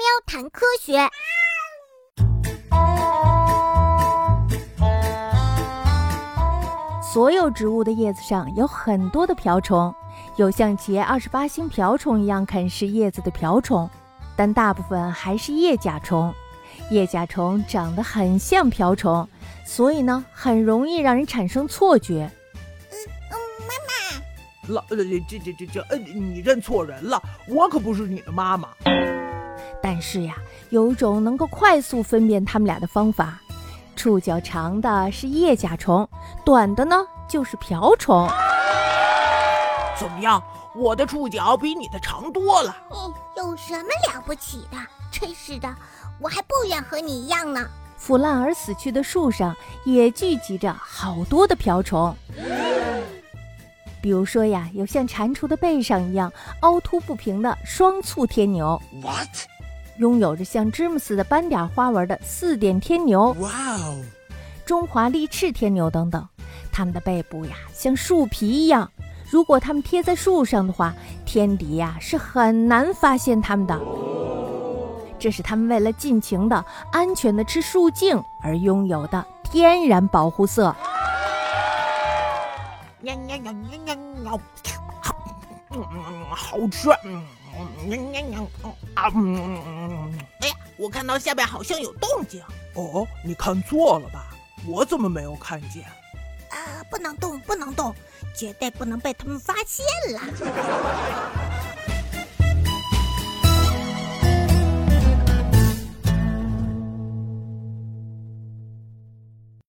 喵谈科学。所有植物的叶子上有很多的瓢虫，有像结二十八星瓢虫一样啃食叶子的瓢虫，但大部分还是叶甲虫。叶甲虫长得很像瓢虫，所以呢，很容易让人产生错觉。老呃这这这这呃，你认错人了，我可不是你的妈妈。但是呀，有一种能够快速分辨它们俩的方法。触角长的是叶甲虫，短的呢就是瓢虫。怎么样？我的触角比你的长多了。嗯，有什么了不起的？真是的，我还不愿和你一样呢。腐烂而死去的树上也聚集着好多的瓢虫。比如说呀，有像蟾蜍的背上一样凹凸不平的双簇天牛，what？拥有着像芝麻似的斑点花纹的四点天牛，哇哦！中华丽翅天牛等等，它们的背部呀像树皮一样，如果它们贴在树上的话，天敌呀是很难发现它们的。这是它们为了尽情的、安全的吃树茎而拥有的天然保护色。喵喵喵喵喵喵，好，嗯嗯，好吃，嗯喵喵喵，啊嗯，哎呀，我看到下边好像有动静。哦，你看错了吧？我怎么没有看见？啊，不能动，不能动，绝对不能被他们发现了。